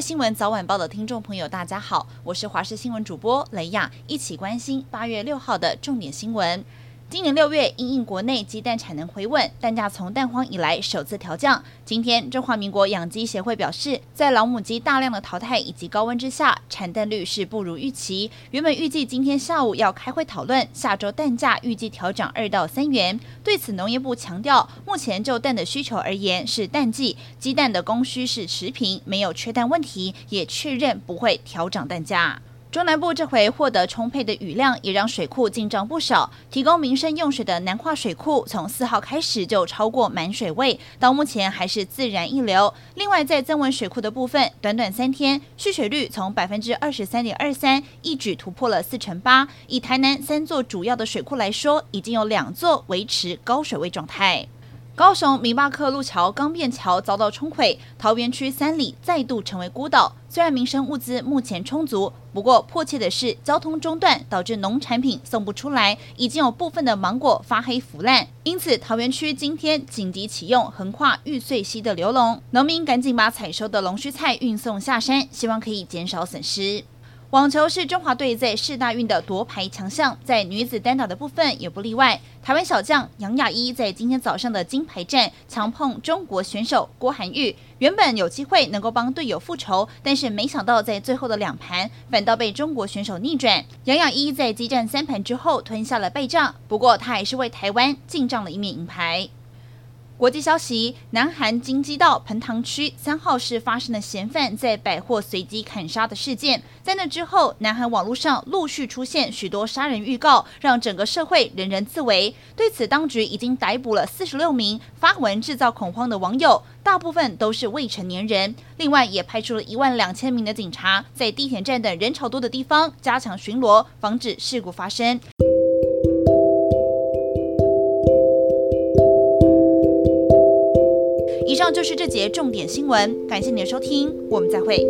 新闻早晚报的听众朋友，大家好，我是华视新闻主播雷亚，一起关心八月六号的重点新闻。今年六月，因应国内鸡蛋产能回稳，蛋价从蛋荒以来首次调降。今天，中华民国养鸡协会表示，在老母鸡大量的淘汰以及高温之下，产蛋率是不如预期。原本预计今天下午要开会讨论，下周蛋价预计调涨二到三元。对此，农业部强调，目前就蛋的需求而言是淡季，鸡蛋的供需是持平，没有缺蛋问题，也确认不会调涨蛋价。中南部这回获得充沛的雨量，也让水库进账不少。提供民生用水的南化水库，从四号开始就超过满水位，到目前还是自然溢流。另外，在增文水库的部分，短短三天蓄水率从百分之二十三点二三一举突破了四成八。以台南三座主要的水库来说，已经有两座维持高水位状态。高雄明巴克路桥钢便桥遭到冲毁，桃园区三里再度成为孤岛。虽然民生物资目前充足，不过迫切的是交通中断，导致农产品送不出来，已经有部分的芒果发黑腐烂。因此，桃园区今天紧急启用横跨玉穗溪的流龙，农民赶紧把采收的龙须菜运送下山，希望可以减少损失。网球是中华队在世大运的夺牌强项，在女子单打的部分也不例外。台湾小将杨雅伊在今天早上的金牌战强碰中国选手郭涵玉，原本有机会能够帮队友复仇，但是没想到在最后的两盘反倒被中国选手逆转。杨雅伊在激战三盘之后吞下了败仗，不过他还是为台湾进账了一面银牌。国际消息：南韩京畿道盆塘区三号是发生了嫌犯在百货随机砍杀的事件。在那之后，南韩网络上陆续出现许多杀人预告，让整个社会人人自危。对此，当局已经逮捕了四十六名发文制造恐慌的网友，大部分都是未成年人。另外，也派出了一万两千名的警察，在地铁站等人潮多的地方加强巡逻，防止事故发生。以上就是这节重点新闻，感谢你的收听，我们再会。